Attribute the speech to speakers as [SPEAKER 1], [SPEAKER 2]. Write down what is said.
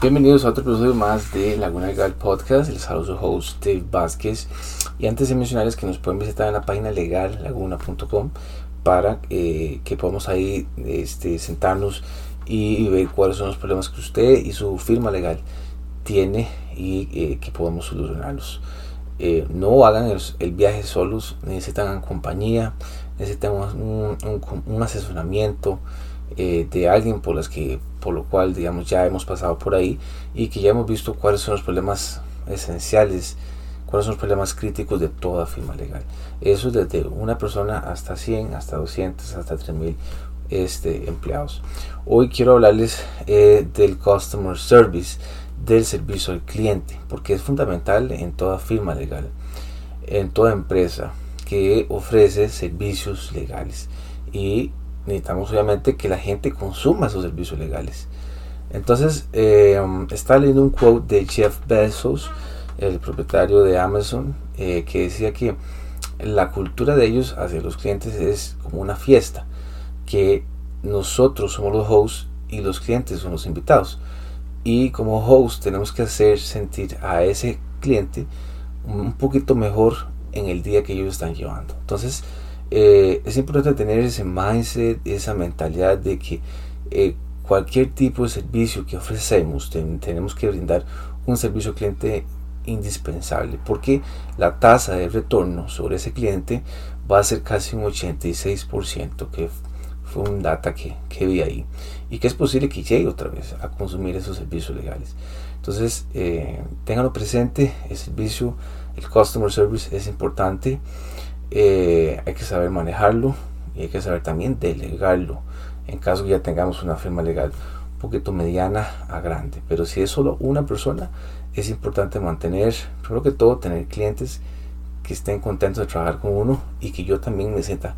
[SPEAKER 1] Bienvenidos a otro episodio más de Laguna Legal Podcast. Les saludo su host Dave Vázquez. Y antes de mencionarles que nos pueden visitar en la página legal laguna.com para eh, que podamos ahí este, sentarnos y ver cuáles son los problemas que usted y su firma legal tiene y eh, que podemos solucionarlos. Eh, no hagan el, viaje solos, necesitan compañía, necesitan un, un asesoramiento eh, de alguien por las que por lo cual digamos ya hemos pasado por ahí y que ya hemos visto cuáles son los problemas esenciales cuáles son los problemas críticos de toda firma legal. Eso desde una persona hasta 100 hasta 200 hasta 3000 este, empleados. Hoy quiero hablarles eh, del customer service del servicio al cliente porque es fundamental en toda firma legal en toda empresa que ofrece servicios legales y necesitamos obviamente que la gente consuma esos servicios legales. Entonces, eh, está leyendo un quote de Jeff Bezos, el propietario de Amazon, eh, que decía que la cultura de ellos hacia los clientes es como una fiesta, que nosotros somos los hosts y los clientes son los invitados. Y como host tenemos que hacer sentir a ese cliente un poquito mejor en el día que ellos están llevando. Entonces, eh, es importante tener ese mindset, esa mentalidad de que eh, cualquier tipo de servicio que ofrecemos tenemos que brindar un servicio cliente indispensable porque la tasa de retorno sobre ese cliente va a ser casi un 86% que fue un data que, que vi ahí y que es posible que llegue otra vez a consumir esos servicios legales. Entonces eh, tenganlo presente el servicio el customer service es importante eh, hay que saber manejarlo y hay que saber también delegarlo en caso que ya tengamos una firma legal un poquito mediana a grande. Pero si es solo una persona, es importante mantener, primero que todo, tener clientes que estén contentos de trabajar con uno y que yo también me sienta